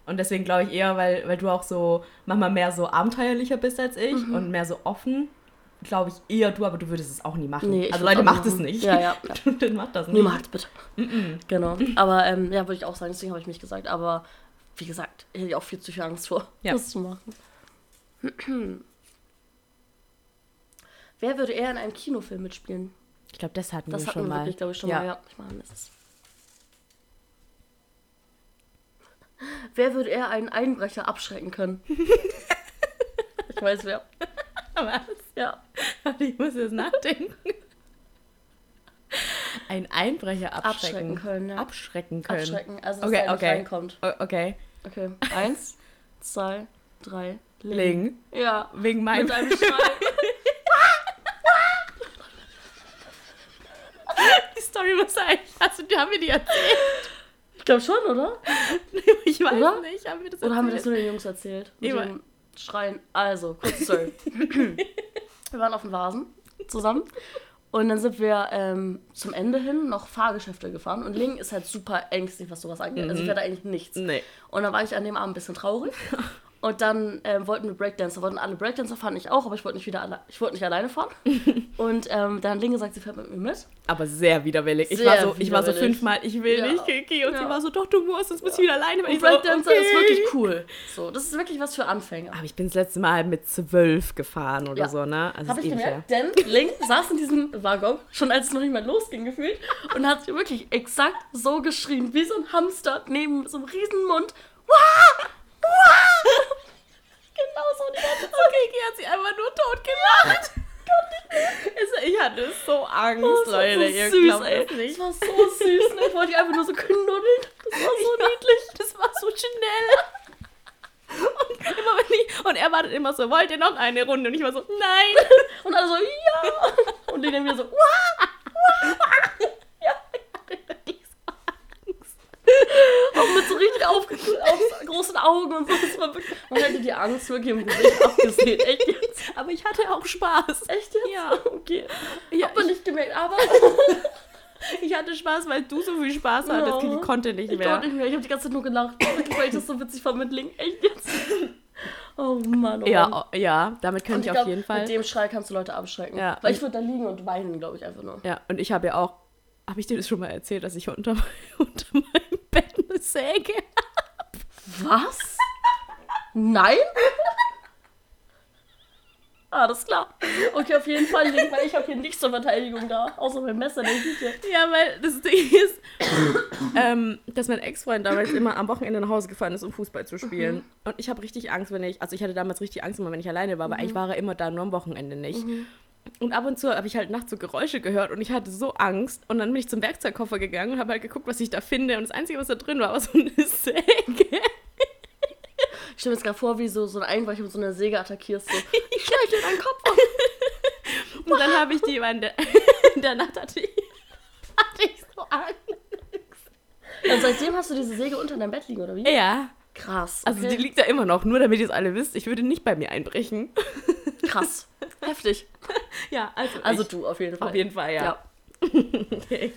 Und deswegen glaube ich eher, weil, weil du auch so manchmal mehr so abenteuerlicher bist als ich Mhm. und mehr so offen, glaube ich eher du, aber du würdest es auch nie machen. Nee, also Leute, macht es nicht. Ja, ja, ja. Dann macht das nicht. Niemals, bitte. Genau. Aber ähm, ja, würde ich auch sagen, deswegen habe ich mich gesagt. Aber wie gesagt, hätte ich auch viel zu viel Angst vor, Ja. das zu machen. Wer würde eher in einem Kinofilm mitspielen? Ich glaube, das hatten Das wir hatten schon wir mal. wirklich, glaube ich, schon ja. mal. Ja, ich meine, das ist. Wer würde eher einen Einbrecher abschrecken können? ich weiß wer. Was? Ja. Warte, ich muss jetzt nachdenken. Ein Einbrecher abschrecken. Abschrecken können, ja. Abschrecken können. Abschrecken, also dass Okay, er okay. reinkommt. Okay. Okay. Eins, zwei, drei, Ling. Ja. Wegen meinem. Mit einem Schrei. Die Story muss eigentlich. Hast du, die haben wir die erzählt? Ich glaube schon, oder? Ich weiß Oder? nicht. Haben wir das Oder haben wir das nur den Jungs erzählt? Mit dem Schreien. Also, kurze Story. wir waren auf dem Vasen zusammen. Und dann sind wir ähm, zum Ende hin noch Fahrgeschäfte gefahren. Und Ling ist halt super ängstlich, was sowas angeht. Also ich werde eigentlich nichts. Nee. Und dann war ich an dem Abend ein bisschen traurig. Und dann ähm, wollten wir Breakdancer, wollten alle Breakdancer fahren, ich auch, aber ich wollte nicht wieder alle ich wollte nicht alleine fahren. Und ähm, dann hat Ling gesagt, sie fährt mit mir mit. Aber sehr widerwillig. Ich Sehr war so, ich war so fünfmal, ich will Ja. nicht, Kiki. Und sie Ja. war so, doch, du musst, sonst bist du wieder alleine. Und ich Breakdancer ist okay. wirklich cool. So, das ist wirklich was für Anfänger. Aber ich bin das letzte Mal mit zwölf gefahren oder Ja. so, ne? Also Habe ist ich gemerkt, denn Link saß in diesem Waggon, schon als es noch nicht mal losging gefühlt, und hat wirklich exakt so geschrien, wie so ein Hamster neben so einem riesen Mund. Wah! Genau so die ganze Zeit. Kiki hat sich einfach nur tot gemacht. Es- ich hatte so Angst, Oh, Leute. so ihr süß, glaubt ey. es nicht. Das war so süß. Ne? Ich wollte die einfach nur so knuddeln. Das war so niedlich. Das war so schnell. Und, immer wenn ich, und er war dann immer so, wollt ihr noch eine Runde? Und ich war so, nein. Und alle so, ja. Und die dann wieder so, wah! Auch mit so richtig auf, auf großen Augen und so. Das war wirklich, man hätte die Angst wirklich im Gesicht abgesehen. Echt jetzt. Aber ich hatte auch Spaß. Echt jetzt? Ja. Okay. Ja, Hab man nicht gemerkt, aber Ich hatte Spaß, weil du so viel Spaß hattest. Ja. Ich konnte nicht ich mehr. konnte nicht mehr. Ich habe die ganze Zeit nur gelacht. Weil ich das so witzig fand mit Link. Echt jetzt? Oh Mann, oh Mann. Ja, oh, ja, damit kann Und ich, ich auf glaub, jeden Fall. Mit dem Schrei kannst du Leute abschrecken. Ja. Weil ich würde da liegen und weinen, glaube ich, einfach nur. Ja, und ich habe ja auch, habe ich dir das schon mal erzählt, dass ich unter, unter meinem Bett eine Säge Was? Nein? Ah, das ist klar. Okay, auf jeden Fall Link, weil ich habe hier nichts zur Verteidigung da. Außer mein Messer, der Güte. Ja, weil das Ding ist, ähm, dass mein Ex-Freund damals immer am Wochenende nach Hause gefahren ist, um Fußball zu spielen. Und ich habe richtig Angst, wenn ich, also ich hatte damals richtig Angst, immer wenn ich alleine war, aber eigentlich war er immer da, nur am Wochenende nicht. Und ab und zu habe ich halt nachts so Geräusche gehört und ich hatte so Angst. Und dann bin ich zum Werkzeugkoffer gegangen und habe halt geguckt, was ich da finde. Und das Einzige, was da drin war, war so eine Säge. Ich stelle mir jetzt gerade vor, wie so, so ein Einbrecher mit so einer Säge attackierst. So. Ich schneide dir deinen Kopf ab. Und dann habe ich die in der, in der Nacht hatte ich, hatte ich so Angst. Und seitdem hast du diese Säge unter deinem Bett liegen, oder wie? Ja. Krass. Also okay. die liegt da immer noch, nur damit ihr es alle wisst. Ich würde nicht bei mir einbrechen. Krass. Heftig. Ja, also, Also ich, du, auf jeden Fall. auf jeden Fall, ja. Ja. Okay.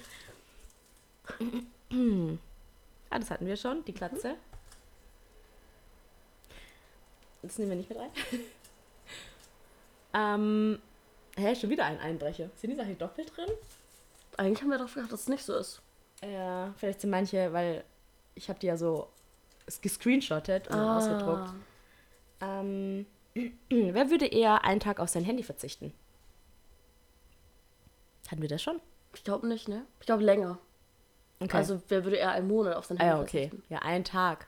ah, das hatten wir schon, die Klatze. Das nehmen wir nicht mit rein. ähm, hä, schon wieder ein Einbrecher. Sind die Sachen doppelt drin? Eigentlich haben wir doch gedacht, dass es nicht so ist. Ja, vielleicht sind manche, weil ich habe die ja so gescreenshottet und Ah. ausgedruckt. Ähm, wer würde eher einen Tag auf sein Handy verzichten? Hatten wir das schon? Ich glaube nicht, ne? Ich glaube länger. Okay. Also wer würde eher einen Monat auf sein ah, Handy ja, okay. verzichten? Ja, einen Tag.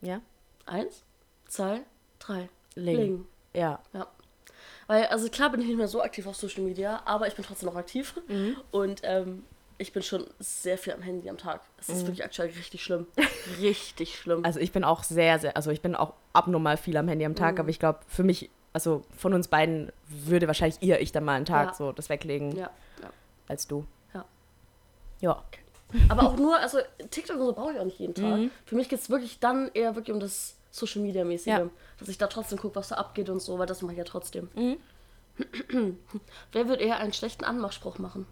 Ja? Eins, zwei, drei. Ling. Ling. Ja. Ja. Weil, also klar bin ich nicht mehr so aktiv auf Social Media, aber ich bin trotzdem noch aktiv. Mhm. Und ähm, ich bin schon sehr viel am Handy am Tag. Es ist wirklich aktuell richtig schlimm. richtig schlimm. Mhm. Also ich bin auch sehr, sehr, also ich bin auch abnormal viel am Handy am Tag, aber ich glaube, für mich, also von uns beiden würde wahrscheinlich eher ich dann mal einen Tag Ja. so das weglegen ja, ja. als du. Ja. Ja. Aber auch nur, also TikTok und so brauche ich auch nicht jeden Tag. Mhm. Für mich geht es wirklich dann eher wirklich um das Social Media mäßige. Ja. Dass ich da trotzdem gucke, was da abgeht und so, weil das mache ich ja trotzdem. Mhm. Wer wird eher einen schlechten Anmachspruch machen?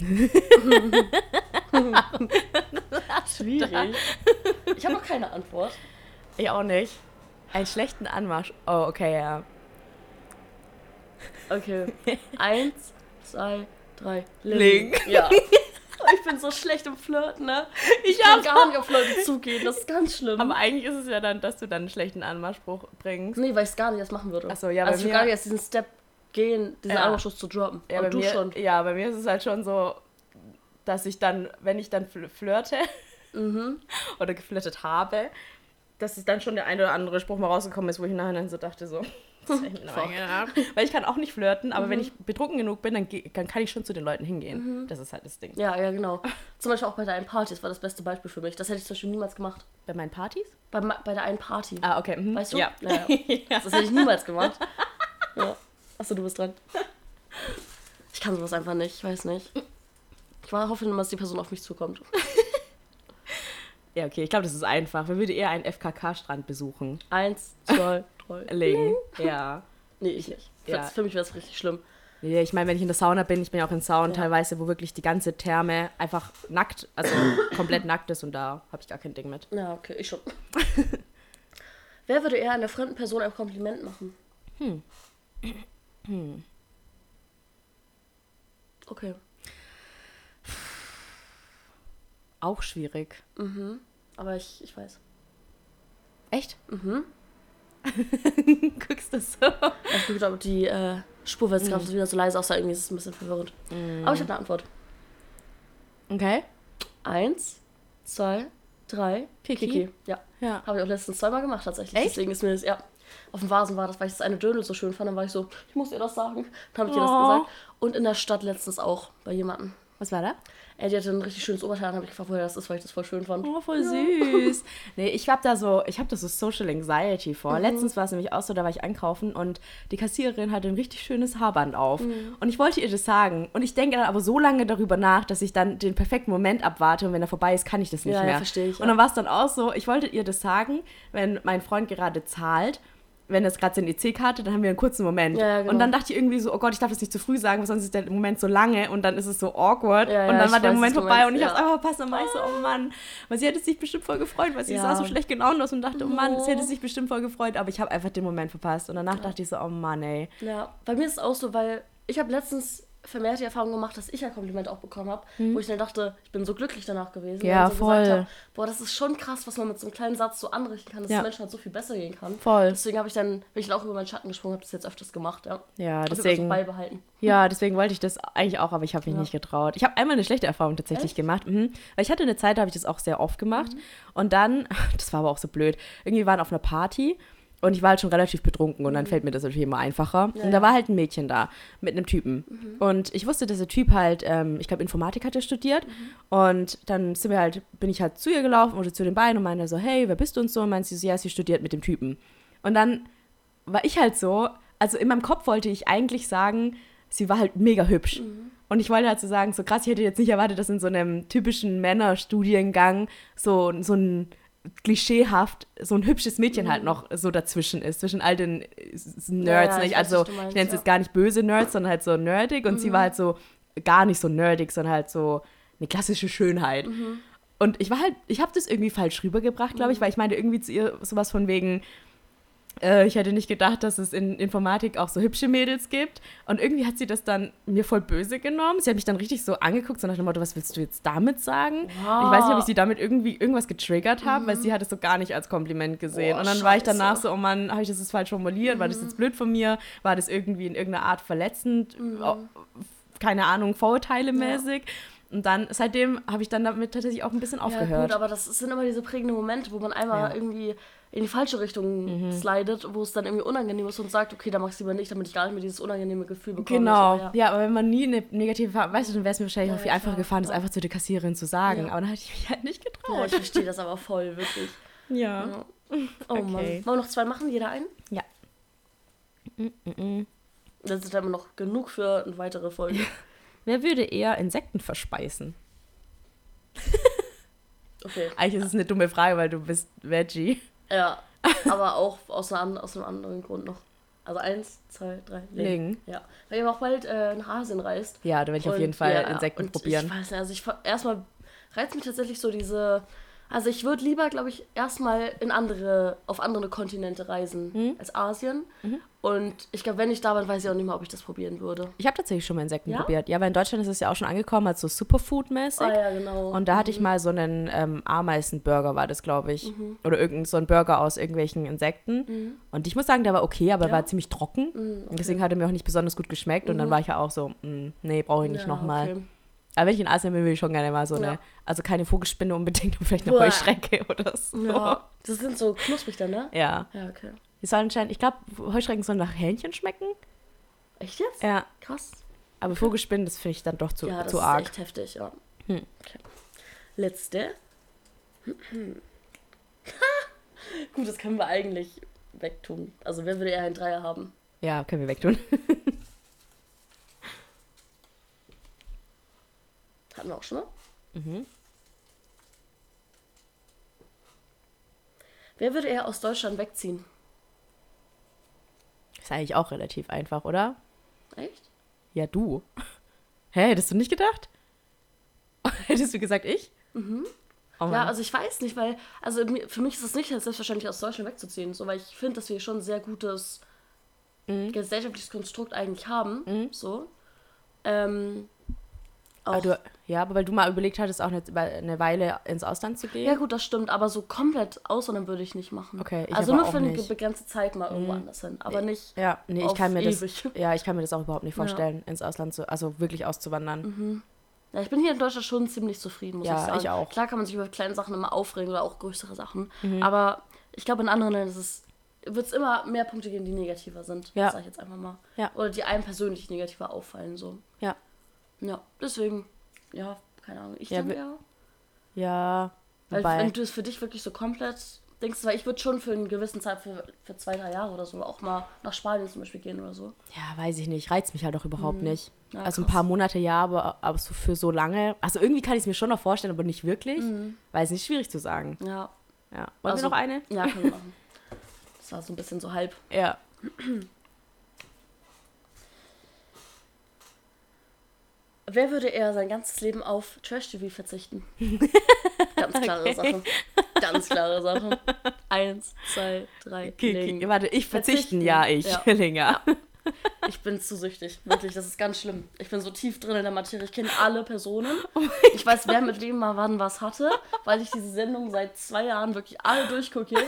Schwierig. Ich habe noch keine Antwort. Ich auch nicht. Einen schlechten Anmarsch. Oh, okay, ja. Okay. Eins, zwei, drei. Ling. Ja. Ich bin so schlecht im Flirten, ne? Ich kann auch. gar nicht auf Leute zugehen. Das ist ganz schlimm. Aber eigentlich ist es ja dann, dass du dann einen schlechten Anmachspruch bringst. nee, weil ich es gar nicht erst machen würde. Ach so, ja, bei Also ich mir- gar nicht erst diesen Step gehen, diesen Ja. Anmachschuss zu droppen. Ja, Und bei du mir, schon. ja, bei mir ist es halt schon so, dass ich dann, wenn ich dann fl- flirte Mhm. oder geflirtet habe, dass es dann schon der eine oder andere Spruch mal rausgekommen ist, wo ich nachher dann so dachte, so. Weil ich kann auch nicht flirten, aber wenn Mhm. ich betrunken genug bin, dann, dann kann ich schon zu den Leuten hingehen. Das ist halt das Ding. Ja, ja, genau. Zum Beispiel auch bei der einen Party, das war das beste Beispiel für mich. Das hätte ich zum Beispiel niemals gemacht. Bei meinen Partys? Bei, bei der einen Party. Ah, okay. mhm. Weißt du? Ja. Ja, ja. Das hätte ich niemals gemacht. Ja. Achso, du bist dran. Ich kann sowas einfach nicht, ich weiß nicht. Ich war hoffe immer, dass die Person auf mich zukommt. Ja, okay, ich glaube, das ist einfach. Wer würde eher einen FKK-Strand besuchen? Eins, zwei, drei. Ling. Ja. Nee, ich nicht. Für, Ja. für mich wäre es richtig schlimm. Ja, ich meine, wenn ich in der Sauna bin, ich bin ja auch in Saunen Ja. teilweise, wo wirklich die ganze Therme einfach nackt, also komplett nackt ist und da habe ich gar kein Ding mit. Ja, okay, ich schon. Wer würde eher einer fremden Person ein Kompliment machen? Hm. Okay. Auch schwierig. Aber ich, ich weiß. Echt? Mhm. Guckst du so? Ich bin glaube, die äh, jetzt Mhm. gerade wieder so leise aussah. Irgendwie ist es ein bisschen verwirrend. Aber ich habe eine Antwort. Okay. Eins, zwei, drei. Kiki? Ja. Ja. Habe ich auch letztens zweimal gemacht tatsächlich. Echt? Deswegen ist mir das, ja. Auf dem Vasen war das, weil ich das eine Dödel so schön fand. Dann war ich so, ich muss ihr das sagen. Dann habe ich ihr das Oh. gesagt. Und in der Stadt letztens auch bei jemandem. Was war da? Ey, die hatte ein richtig schönes Oberteil. Dann habe ich gefragt, woher das ist, weil ich das voll schön fand. Oh, voll süß. nee, ich habe da so, ich habe da so Social Anxiety vor. Letztens war es nämlich auch so, da war ich einkaufen und die Kassiererin hatte ein richtig schönes Haarband auf. Und ich wollte ihr das sagen. Und ich denke dann aber so lange darüber nach, dass ich dann den perfekten Moment abwarte und wenn er vorbei ist, kann ich das nicht Ja, ja, mehr. verstehe ich, Und dann war es dann auch so, ich wollte ihr das sagen, wenn mein Freund gerade zahlt. Wenn das gerade so eine EC-Karte, dann haben wir einen kurzen Moment. Ja, genau. Und dann dachte ich irgendwie so, oh Gott, ich darf das nicht zu früh sagen, weil sonst ist der Moment so lange und dann ist es so awkward. Ja, ja, und dann war der Moment vorbei meinst, und ich ja. hab's einfach verpasst. Und dann war ich so, oh Mann. Weil sie hätte sich bestimmt voll gefreut, weil sie sah so schlecht genau aus und dachte, oh Mann, sie hätte sich bestimmt voll gefreut, aber ich habe einfach den Moment verpasst. Und danach dachte ich so, oh Mann, ey. Ja, bei mir ist es auch so, weil ich habe letztens vermehrt die Erfahrung gemacht, dass ich ja Kompliment auch bekommen habe, wo ich dann dachte, ich bin so glücklich danach gewesen. Ja, so voll. Hab, boah, das ist schon krass, was man mit so einem kleinen Satz so anrichten kann, dass Ja. es Menschen halt so viel besser gehen kann. Voll. Deswegen habe ich dann, bin ich dann auch über meinen Schatten gesprungen, habe das jetzt öfters gemacht, ja. Ja, das deswegen. auch beibehalten. Ja, deswegen wollte ich das eigentlich auch, aber ich habe mich Ja. nicht getraut. Ich habe einmal eine schlechte Erfahrung tatsächlich Echt? gemacht. Mhm. Weil ich hatte eine Zeit, da habe ich das auch sehr oft gemacht. Und dann, das war aber auch so blöd, irgendwie wir waren auf einer Party und ich war halt schon relativ betrunken und dann fällt mir das natürlich immer einfacher. Ja, und da war halt ein Mädchen da mit einem Typen. Und ich wusste, dass der Typ halt, ähm, ich glaube, Informatik hatte studiert. Und dann sind wir halt, bin ich halt zu ihr gelaufen oder zu den beiden und meinte so, hey, wer bist du und so? Und meinte sie so, ja, sie studiert mit dem Typen. Und dann war ich halt so, also in meinem Kopf wollte ich eigentlich sagen, sie war halt mega hübsch. Und ich wollte halt so sagen, so krass, ich hätte jetzt nicht erwartet, dass in so einem typischen Männerstudiengang so, so ein klischeehaft, so ein hübsches Mädchen halt noch so dazwischen ist, zwischen all den Nerds. ja, ich nicht? weiß, Also du meinst, ich nenne es ja. jetzt gar nicht böse Nerds, sondern halt so nerdig. Und sie war halt so gar nicht so nerdig, sondern halt so eine klassische Schönheit. Und ich war halt, ich habe das irgendwie falsch rübergebracht, glaube ich, weil ich meinte irgendwie zu ihr sowas von wegen, ich hätte nicht gedacht, dass es in Informatik auch so hübsche Mädels gibt. Und irgendwie hat sie das dann mir voll böse genommen. Sie hat mich dann richtig so angeguckt, so nach dem Motto, was willst du jetzt damit sagen? Wow. Ich weiß nicht, ob ich sie damit irgendwie irgendwas getriggert habe, weil sie hat es so gar nicht als Kompliment gesehen. Boah, und dann war ich scheiße. danach so, oh Mann, habe ich das jetzt falsch formuliert? War das jetzt blöd von mir? War das irgendwie in irgendeiner Art verletzend? Oh, keine Ahnung, Vorurteile mäßig? Und dann, seitdem habe ich dann damit tatsächlich auch ein bisschen Ja, aufgehört. gut, aber das sind immer diese prägenden Momente, wo man einmal Ja. Mhm. irgendwie in die falsche Richtung slidet, wo es dann irgendwie unangenehm ist und sagt, okay, da mach ich lieber nicht, damit ich gar nicht mehr dieses unangenehme Gefühl bekomme. Genau, So, ja. aber wenn man nie eine negative Erfahrung, weißt du, dann wäre es mir wahrscheinlich Ja, auch viel ja, einfacher klar, gefahren, das einfach zu der Kassiererin zu sagen. Ja. Aber dann hatte ich mich halt nicht getraut. ich verstehe das aber voll, wirklich. Ja. Ja. Oh Okay. Mann. Wollen wir noch zwei machen, jeder einen? Ja. Das ist dann immer noch genug für eine weitere Folge. Wer würde eher Insekten verspeisen? Okay. Eigentlich ist es eine dumme Frage, weil du bist Veggie. Ja, aber auch aus, einer, aus einem anderen Grund noch. Also eins, zwei, drei, Legen. Ja. Weil ihr auch bald äh, nach Asien reist. Ja, da werde ich auf Und jeden Fall ja, Insekten und probieren. Ich weiß nicht, also ich erstmal reizt mich tatsächlich so diese. Also ich würde lieber, glaube ich, erstmal in andere, auf andere Kontinente reisen Mhm. als Asien. Und ich glaube, wenn ich da bin, weiß ich auch nicht mal, ob ich das probieren würde. Ich habe tatsächlich schon mal Insekten Ja? probiert. Ja, weil in Deutschland ist es ja auch schon angekommen als so Superfood-mäßig. Ah ja, genau. Und da hatte ich mal so einen ähm, Ameisenburger, war das, glaube ich. Mhm. Oder irgendein so ein Burger aus irgendwelchen Insekten. Und ich muss sagen, der war okay, aber Ja? war ziemlich trocken. Mhm, Und deswegen hat er mir auch nicht besonders gut geschmeckt. Und dann war ich ja auch so, mm, nee, brauche ich nicht Ja, nochmal. okay. Aber wenn ich in Asien bin, will ich schon gerne mal so eine, Ja. also keine Vogelspinne unbedingt, aber vielleicht eine Boah. Heuschrecke oder so. Ja, das sind so knusprig dann, ne? Ja. Ja, okay. Die sollen anscheinend, ich glaube, Heuschrecken sollen nach Hähnchen schmecken. Echt jetzt? Ja. Krass. Aber Vogelspinnen, das finde ich dann doch zu, ja, das zu ist arg. echt heftig, ja. Hm. Okay. Letzte. Gut, das können wir eigentlich wegtun. Also wer würde eher einen Dreier haben? Ja, können wir wegtun. Hatten wir auch schon mal. Mhm. Wer würde eher aus Deutschland wegziehen? Ist eigentlich auch relativ einfach, oder? Echt? Ja, du. Hä, hättest du nicht gedacht? Hättest du gesagt, ich? Mhm. Oh Ja, also ich weiß nicht, weil, also für mich ist es nicht selbstverständlich, aus Deutschland wegzuziehen, so, weil ich finde, dass wir schon ein sehr gutes Mhm. gesellschaftliches Konstrukt eigentlich haben, so. Ähm, auch, aber du, ja, aber weil du mal überlegt hattest, auch eine, eine Weile ins Ausland zu gehen. ja gut, das stimmt, aber so komplett auswandern würde ich nicht machen. Okay, ich also nur für eine nicht. begrenzte Zeit mal irgendwo anders hin, aber nicht. Ja, nee, ich kann mir das, ewig. ja, ich kann mir das auch überhaupt nicht vorstellen, ins Ausland zu, also wirklich auszuwandern. Ja, ich bin hier in Deutschland schon ziemlich zufrieden, muss Ja, ich sagen. ich auch. Klar kann man sich über kleine Sachen immer aufregen oder auch größere Sachen, Mhm. aber ich glaube, in anderen Ländern ist es wird es immer mehr Punkte geben, die negativer sind. Ja. Sag ich jetzt einfach mal. Ja. Oder die einem persönlich negativer auffallen. So. Ja. Ja, deswegen, ja, keine Ahnung. Ich Ja, denke ja. Ja, Weil wobei, wenn du es für dich wirklich so komplett denkst, weil ich würde schon für einen gewissen Zeit, für, für zwei, drei Jahre oder so, auch mal nach Spanien zum Beispiel gehen oder so. ja, weiß ich nicht, reizt mich halt auch überhaupt nicht. Mhm. Ja, also ein krass. paar Monate ja, aber, aber so für so lange, also irgendwie kann ich es mir schon noch vorstellen, aber nicht wirklich, weil es nicht schwierig zu sagen. Ja. Ja. Wollen Mhm. Also- wir noch eine? Ja, können wir machen. Das war so ein bisschen so halb. Ja. Wer würde eher sein ganzes Leben auf Trash-TV verzichten? Ganz klare Okay. Sache. Ganz klare Sache. Eins, zwei, drei. Okay, okay. Warte, ich verzichten, Verzichten. ja, ich. Ja. Länger. Ich bin zu süchtig. Wirklich, das ist ganz schlimm. Ich bin so tief drin in der Materie. Ich kenne alle Personen. Ich weiß, wer mit wem mal wann was hatte, weil ich diese Sendung seit zwei Jahren wirklich alle durchgucke.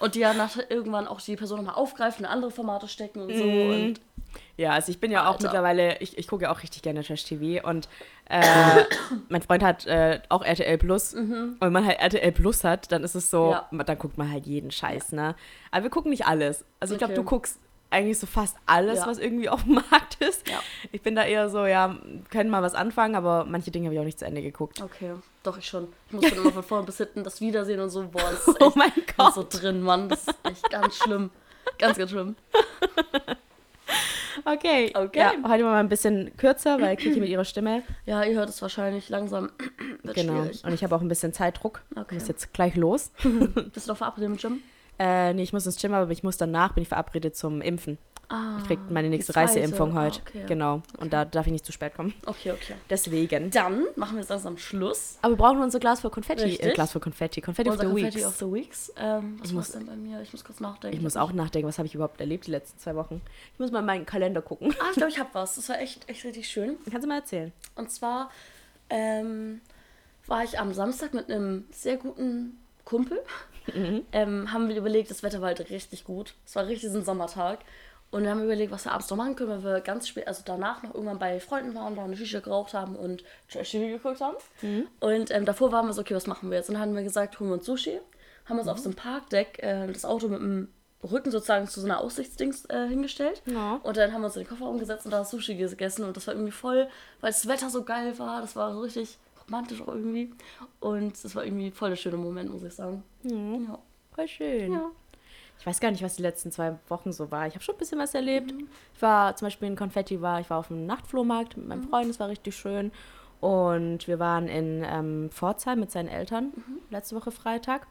Und die ja nach irgendwann auch die Person nochmal aufgreifen, in andere Formate stecken und so. Mhm. Und Ja, also ich bin ja auch Alter. mittlerweile, ich, ich gucke ja auch richtig gerne Trash-TV und äh, mein Freund hat äh, auch RTL Plus und wenn man halt RTL Plus hat, dann ist es so, Mhm. Ja. dann guckt man halt jeden Scheiß, ne? Aber wir gucken nicht alles. Also ich glaube, du guckst eigentlich so fast alles, Ja. was irgendwie auf dem Markt ist. Ja. Ich bin da eher so, ja, können mal was anfangen, aber manche Dinge habe ich auch nicht zu Ende geguckt. okay, doch, ich schon. Ich muss dann immer von vorne bis hinten das Wiedersehen und so. Boah, das ist echt Oh mein Gott. so drin, Mann. Das ist echt ganz schlimm. Ganz, ganz schlimm. Okay. Okay. Ja, heute mal ein bisschen kürzer, weil Kiki mit ihrer Stimme. Ja, ihr hört es wahrscheinlich langsam. Genau. schwierig. Und ich habe auch ein bisschen Zeitdruck. Ich Okay. muss jetzt gleich los. Bist du noch verabredet im Gym? Äh, nee, ich muss ins Gym, aber ich muss danach, bin ich verabredet zum Impfen. Ah, Ich krieg meine nächste. Reiseimpfung Ah, heute. okay. Genau. Und da darf ich nicht zu spät kommen. Okay, okay. Deswegen. Dann machen wir jetzt langsam Schluss. Aber wir brauchen unser Glas voll Konfetti. Äh, Richtig. Glas voll Konfetti. Konfetti Unser of the Confetti Weeks. of the Weeks. Ähm, was Ich muss- denn bei mir? Ich muss kurz nachdenken. Ich muss auch nachdenken, was habe ich überhaupt erlebt die letzten zwei Wochen. Ich muss mal in meinen Kalender gucken. Ah, ich glaube, ich habe was. Das war echt, echt richtig schön. Kannst du mal erzählen? Und zwar ähm, war ich am Samstag mit einem sehr guten Kumpel. Mhm. Ähm, haben wir überlegt, das Wetter war halt richtig gut. Es war richtig so ein Sommertag. Und dann haben wir überlegt, was wir abends noch machen können, weil wir ganz spät, also danach noch irgendwann bei Freunden waren, da eine Shisha geraucht haben und Trash-TV geguckt haben. Mhm. Und ähm, davor waren wir so, okay, was machen wir jetzt? Und dann haben wir gesagt, holen wir uns Sushi. Haben Mhm. uns auf so einem Parkdeck äh, das Auto mit dem Rücken sozusagen zu so einer Aussichtsdings äh, hingestellt. Ja. Und dann haben wir uns in den Koffer umgesetzt und da Sushi gegessen. Und das war irgendwie voll, weil das Wetter so geil war. Das war so richtig romantisch auch irgendwie. Und das war irgendwie voll der schöne Moment, muss ich sagen. Ja. Voll schön. ja. Ich weiß gar nicht, was die letzten zwei Wochen so war. Ich habe schon ein bisschen was erlebt. Ich war zum Beispiel in Konfetti, war, ich war auf dem Nachtflohmarkt mit meinem Freund, das war richtig schön. Und wir waren in ähm, Pforzheim mit seinen Eltern letzte Woche Freitag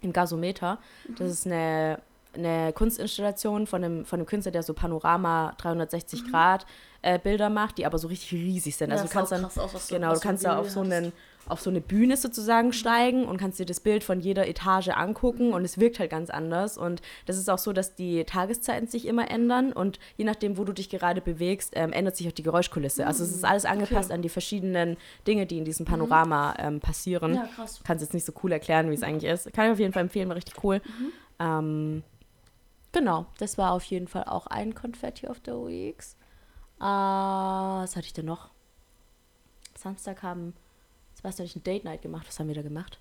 im Gasometer. Das ist eine, eine Kunstinstallation von einem, von einem Künstler, der so Panorama 360 Grad äh, Bilder macht, die aber so richtig riesig sind. Ja, Also du kannst dann aus, genau, du kannst da auf so einen auf so eine Bühne sozusagen steigen und kannst dir das Bild von jeder Etage angucken und es wirkt halt ganz anders. Und das ist auch so, dass die Tageszeiten sich immer ändern und je nachdem, wo du dich gerade bewegst, ähm, ändert sich auch die Geräuschkulisse. Also es ist alles angepasst an die verschiedenen Dinge, die in diesem Panorama ähm, passieren. Ja, krass. Kann es jetzt nicht so cool erklären, wie es eigentlich ist. Kann ich auf jeden Fall empfehlen, war richtig cool. Ähm, genau, das war auf jeden Fall auch ein Confetti of the Weeks. Äh, was hatte ich denn noch? Samstag haben Sebastian und ich ein Date Night gemacht. Was haben wir da gemacht?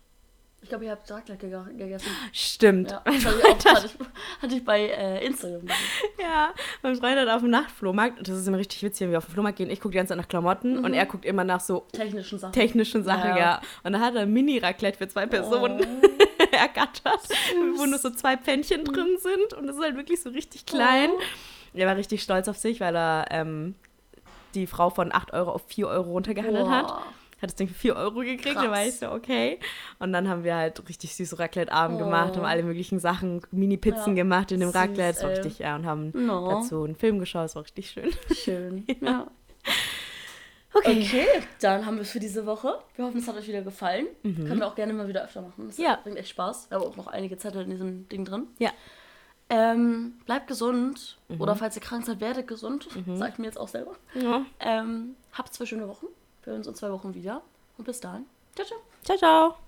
Ich glaube, ihr habt Raclette ge gegessen. Stimmt. Ja, das hatte ich, auch, hatte ich, hatte ich bei äh, Instagram. Ja, mein Freund hat auf dem Nachtflohmarkt, und das ist immer richtig witzig, wenn wir auf dem Flohmarkt gehen, ich gucke die ganze Zeit nach Klamotten und er guckt immer nach so Technischen Sachen. technischen Sachen, ja. Ja. Und da hat er ein Mini-Raclette für zwei Personen ergattert, wo nur so zwei Pfännchen drin sind und das ist halt wirklich so richtig klein. Er war richtig stolz auf sich, weil er ähm, die Frau von 8 Euro auf 4 Euro runtergehandelt hat. Hat das Ding für 4 Euro gekriegt, da war Krass. ich so, okay. Und dann haben wir halt richtig süße Raclette-Abend Oh. gemacht, haben alle möglichen Sachen, Mini-Pizzen Ja. gemacht in dem Süß, Raclette. Das war richtig, ja, und haben No. dazu einen Film geschaut, das war richtig schön. Schön. Ja. Okay, dann haben wir es für diese Woche. Wir hoffen, es hat euch wieder gefallen. Können wir auch gerne mal wieder öfter machen. Das Mhm. Ja. bringt echt Spaß. Wir haben auch noch einige Zettel in diesem Ding drin. Ja. Ähm, bleibt gesund. Mhm. Oder falls ihr krank seid, werdet gesund. Sag ich mir jetzt auch selber. ja. Ähm, habt zwei schöne Wochen. Wir hören uns in zwei Wochen wieder. Und bis dahin. Ciao, ciao. Ciao, ciao.